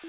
一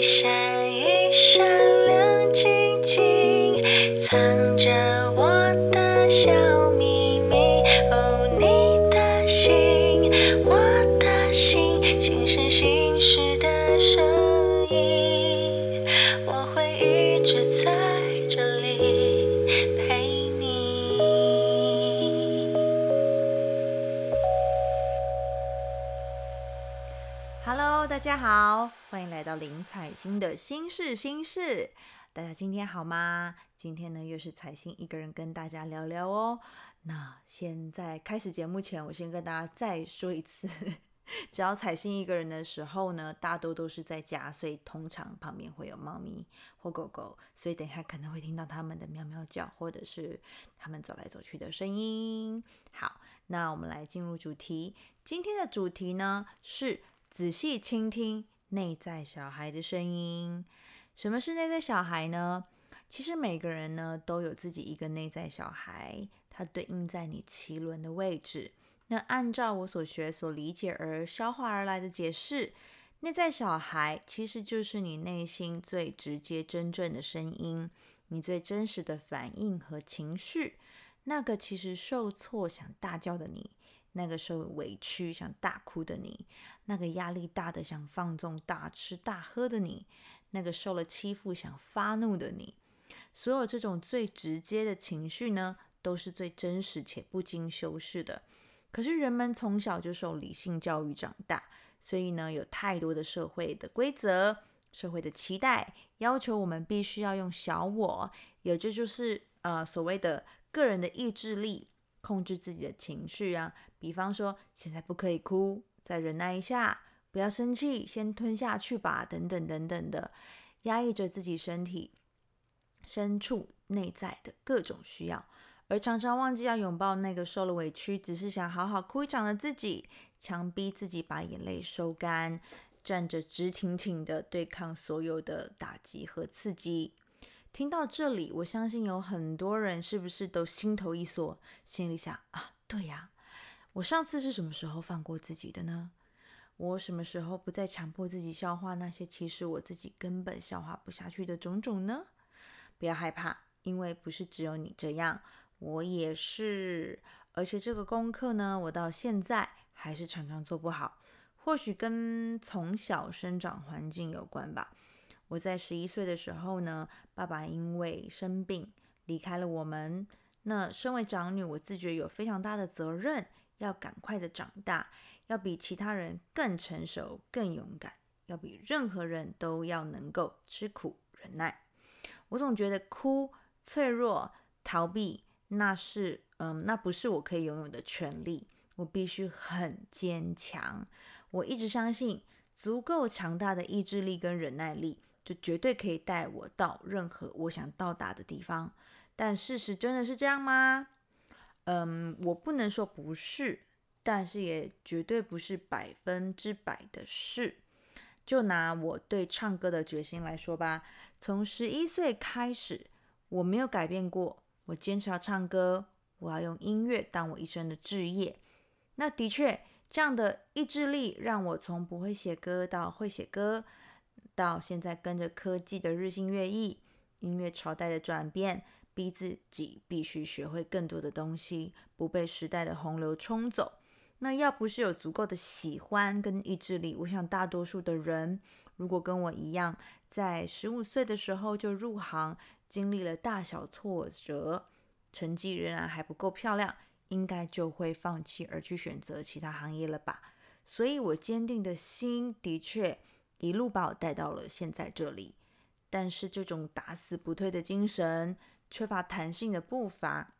闪一闪亮晶晶，藏着我的小秘密。哦，你的心，我的心，心是心事的声好，欢迎来到林彩欣的心事心事。大家今天好吗？今天呢又是彩欣一个人跟大家聊聊哦。那现在开始节目前，我先跟大家再说一次，只要彩欣一个人的时候呢，大多都是在家，所以通常旁边会有猫咪或狗狗，所以等一下可能会听到它们的喵喵叫，或者是它们走来走去的声音。好，那我们来进入主题。今天的主题呢是仔细倾听内在小孩的声音。什么是内在小孩呢？其实每个人呢都有自己一个内在小孩，它对应在你脐轮的位置。那按照我所学、所理解而消化而来的解释，内在小孩其实就是你内心最直接、真正的声音，你最真实的反应和情绪。那个其实受挫想大叫的你，那个受委屈想大哭的你，那个压力大的想放纵大吃大喝的你，那个受了欺负想发怒的你，所有这种最直接的情绪呢，都是最真实且不经修饰的。可是人们从小就受理性教育长大，所以呢，有太多的社会的规则、社会的期待，要求我们必须要用小我，也就就是呃所谓的个人的意志力，控制自己的情绪啊。比方说，现在不可以哭，再忍耐一下，不要生气，先吞下去吧，等等等等的，压抑着自己身体深处内在的各种需要。而常常忘记要拥抱那个受了委屈，只是想好好哭一场的自己，强逼自己把眼泪收干，站着直挺挺的对抗所有的打击和刺激。听到这里，我相信有很多人是不是都心头一缩，心里想啊，对呀，我上次是什么时候放过自己的呢？我什么时候不再强迫自己消化那些其实我自己根本消化不下去的种种呢？不要害怕，因为不是只有你这样。我也是，而且这个功课呢，我到现在还是常常做不好。或许跟从小生长环境有关吧。我在十一岁的时候呢，爸爸因为生病离开了我们。那身为长女，我自觉有非常大的责任，要赶快的长大，要比其他人更成熟、更勇敢，要比任何人都要能够吃苦忍耐。我总觉得哭、脆弱、逃避。那是，嗯，那不是我可以拥有的权利。我必须很坚强。我一直相信，足够强大的意志力跟忍耐力，就绝对可以带我到任何我想到达的地方。但事实真的是这样吗？嗯，我不能说不是，但是也绝对不是百分之百的是。就拿我对唱歌的决心来说吧，从十一岁开始，我没有改变过。我坚持要唱歌，我要用音乐当我一生的志业。那的确，这样的意志力让我从不会写歌到会写歌，到现在跟着科技的日新月异、音乐朝代的转变，逼自己必须学会更多的东西，不被时代的洪流冲走。那要不是有足够的喜欢跟意志力，我想大多数的人，如果跟我一样，在十五岁的时候就入行，经历了大小挫折，成绩仍然还不够漂亮，应该就会放弃而去选择其他行业了吧？所以，我坚定的心的确一路把我带到了现在这里。但是，这种打死不退的精神，缺乏弹性的步伐，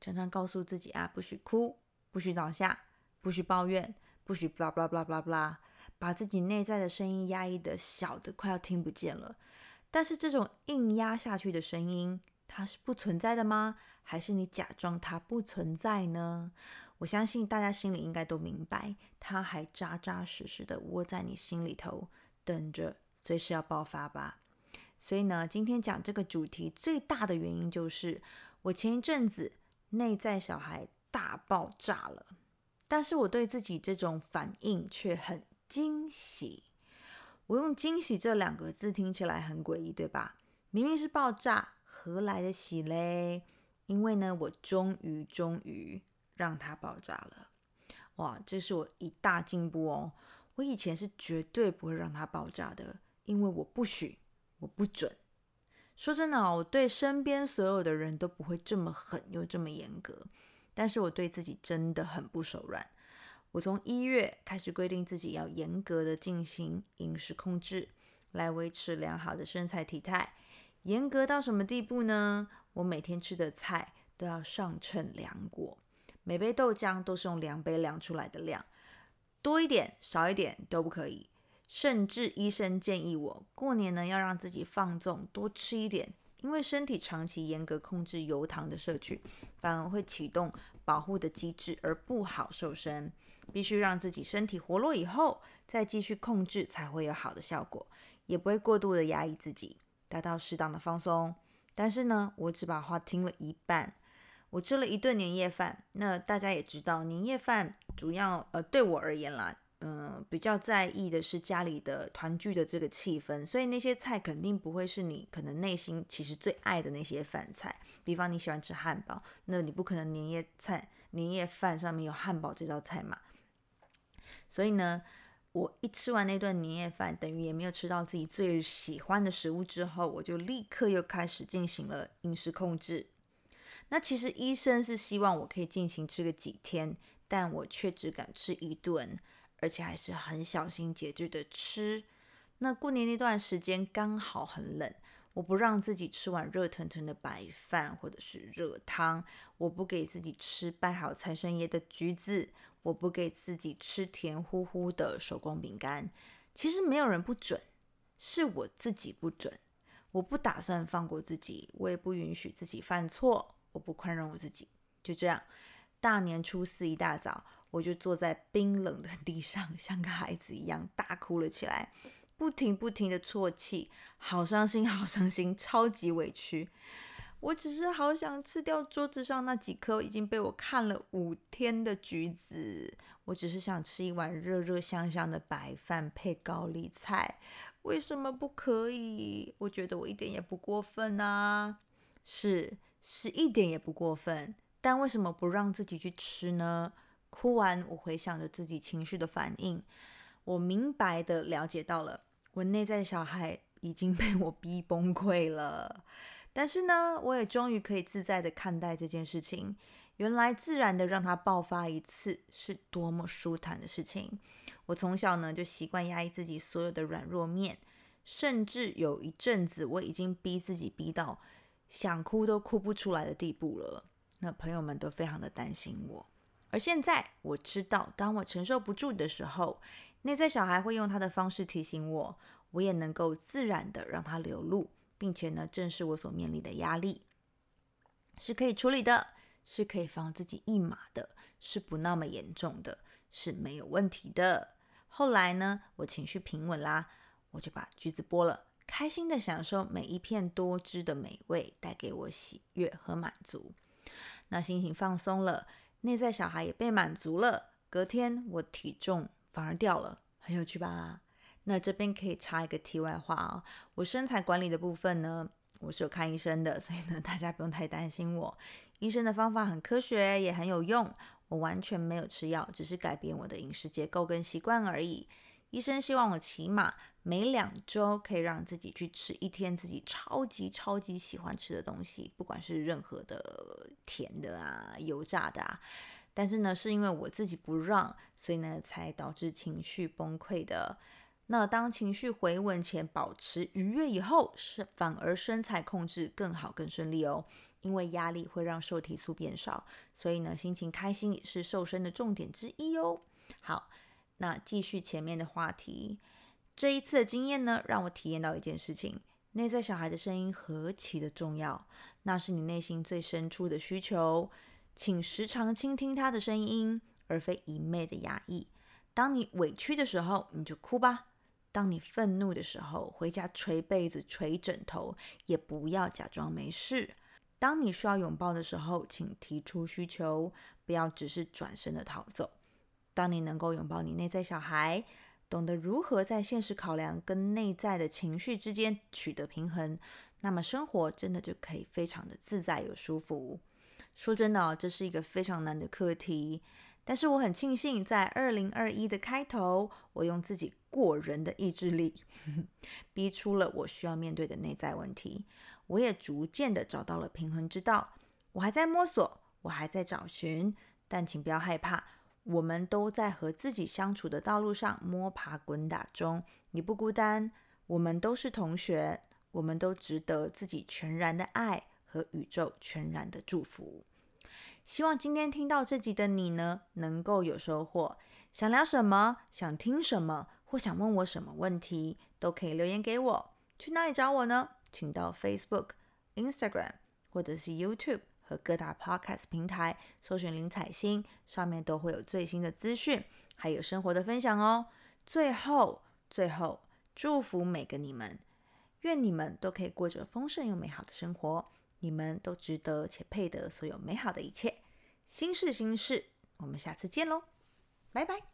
常常告诉自己啊，不许哭。不许倒下，不许抱怨，不许 blah blah blah blah blah，把自己内在的声音压抑的小的快要听不见了。但是这种硬压下去的声音，它是不存在的吗？还是你假装它不存在呢？我相信大家心里应该都明白，它还扎扎实实的窝在你心里头，等着随时要爆发吧。所以呢，今天讲这个主题最大的原因就是，我前一阵子内在小孩。大爆炸了。但是我对自己这种反应却很惊喜。我用“惊喜”这两个字听起来很诡异，对吧？明明是爆炸，何来的喜嘞？因为呢，我终于终于让它爆炸了。哇，这是我一大进步哦！我以前是绝对不会让它爆炸的，因为我不许，我不准。说真的哦，我对身边所有的人都不会这么狠又这么严格，但是我对自己真的很不手软。我从一月开始规定自己要严格的进行饮食控制，来维持良好的身材体态。严格到什么地步呢？我每天吃的菜都要上秤量过。每杯豆浆都是用量杯量出来的量，多一点少一点都不可以。甚至医生建议我过年呢要让自己放纵，多吃一点，因为身体长期严格控制油糖的摄取，反而会启动保护的机制，而不好瘦身。必须让自己身体活络以后，再继续控制，才会有好的效果，也不会过度的压抑自己，达到适当的放松。但是呢，我只把话听了一半。我吃了一顿年夜饭，那大家也知道，年夜饭主要呃对我而言啦，嗯，比较在意的是家里的团聚的这个气氛，所以那些菜肯定不会是你可能内心其实最爱的那些饭菜。比方你喜欢吃汉堡，那你不可能年夜菜年夜饭上面有汉堡这道菜嘛。所以呢，我一吃完那顿年夜饭，等于也没有吃到自己最喜欢的食物之后，我就立刻又开始进行了饮食控制。那其实医生是希望我可以尽情吃个几天，但我却只敢吃一顿，而且还是很小心节制的吃。那过年那段时间刚好很冷，我不让自己吃碗热腾腾的白饭或者是热汤，我不给自己吃掰好财神爷的橘子，我不给自己吃甜乎乎的手工饼干。其实没有人不准，是我自己不准。我不打算放过自己，我也不允许自己犯错。我不宽容我自己，就这样。大年初四一大早，我就坐在冰冷的地上，像个孩子一样大哭了起来，不停不停的啜泣，好伤心，好伤心，超级委屈。我只是好想吃掉桌子上那几颗已经被我看了五天的橘子，我只是想吃一碗热热香香的白饭配高丽菜，为什么不可以？我觉得我一点也不过分啊，是。是一点也不过分，但为什么不让自己去吃呢？哭完，我回想着自己情绪的反应，我明白的了解到了，我内在小孩已经被我逼崩溃了。但是呢，我也终于可以自在的看待这件事情。原来自然的让它爆发一次，是多么舒坦的事情。我从小呢就习惯压抑自己所有的软弱面，甚至有一阵子我已经逼自己逼到。想哭都哭不出来的地步了，那朋友们都非常的担心我。而现在我知道，当我承受不住的时候，内在小孩会用他的方式提醒我，我也能够自然的让他流露，并且呢，正视我所面临的压力，是可以处理的，是可以放自己一马的，是不那么严重的，是没有问题的。后来呢，我情绪平稳啦，我就把橘子剥了。开心的享受每一片多汁的美味，带给我喜悦和满足。那心情放松了，内在小孩也被满足了。隔天我体重反而掉了，很有趣吧？那这边可以插一个题外话啊，我身材管理的部分呢，我是有看医生的，所以呢大家不用太担心我。医生的方法很科学，也很有用。我完全没有吃药，只是改变我的饮食结构跟习惯而已。医生希望我起码每两周可以让自己去吃一天自己超级超级喜欢吃的东西，不管是任何的甜的啊、油炸的啊。但是呢，是因为我自己不让，所以呢才导致情绪崩溃的。那当情绪回稳且保持愉悦以后，是反而身材控制更好、更顺利哦。因为压力会让瘦体素变少，所以呢心情开心也是瘦身的重点之一哦。好。那继续前面的话题，这一次的经验呢，让我体验到一件事情：内在小孩的声音何其的重要，那是你内心最深处的需求，请时常倾听他的声音，而非一昧的压抑。当你委屈的时候，你就哭吧；当你愤怒的时候，回家捶被子、捶枕头，也不要假装没事。当你需要拥抱的时候，请提出需求，不要只是转身的逃走。当你能够拥抱你内在小孩，懂得如何在现实考量跟内在的情绪之间取得平衡，那么生活真的就可以非常的自在又舒服。说真的哦，这是一个非常难的课题。但是我很庆幸，在二零二一的开头，我用自己过人的意志力，逼出了我需要面对的内在问题。我也逐渐的找到了平衡之道。我还在摸索，我还在找寻，但请不要害怕，我们都在和自己相处的道路上摸爬滚打中。你不孤单，我们都是同学，我们都值得自己全然的爱和宇宙全然的祝福。希望今天听到这集的你呢，能够有收获。想聊什么，想听什么，或想问我什么问题，都可以留言给我。去哪里找我呢？请到 Facebook、Instagram 或者是 YouTube 和各大 Podcast 平台搜寻林彩星，上面都会有最新的资讯，还有生活的分享哦。最后，最后，祝福每个你们，愿你们都可以过着丰盛又美好的生活。你们都值得且配得所有美好的一切。心事心事，我们下次见喽，拜拜。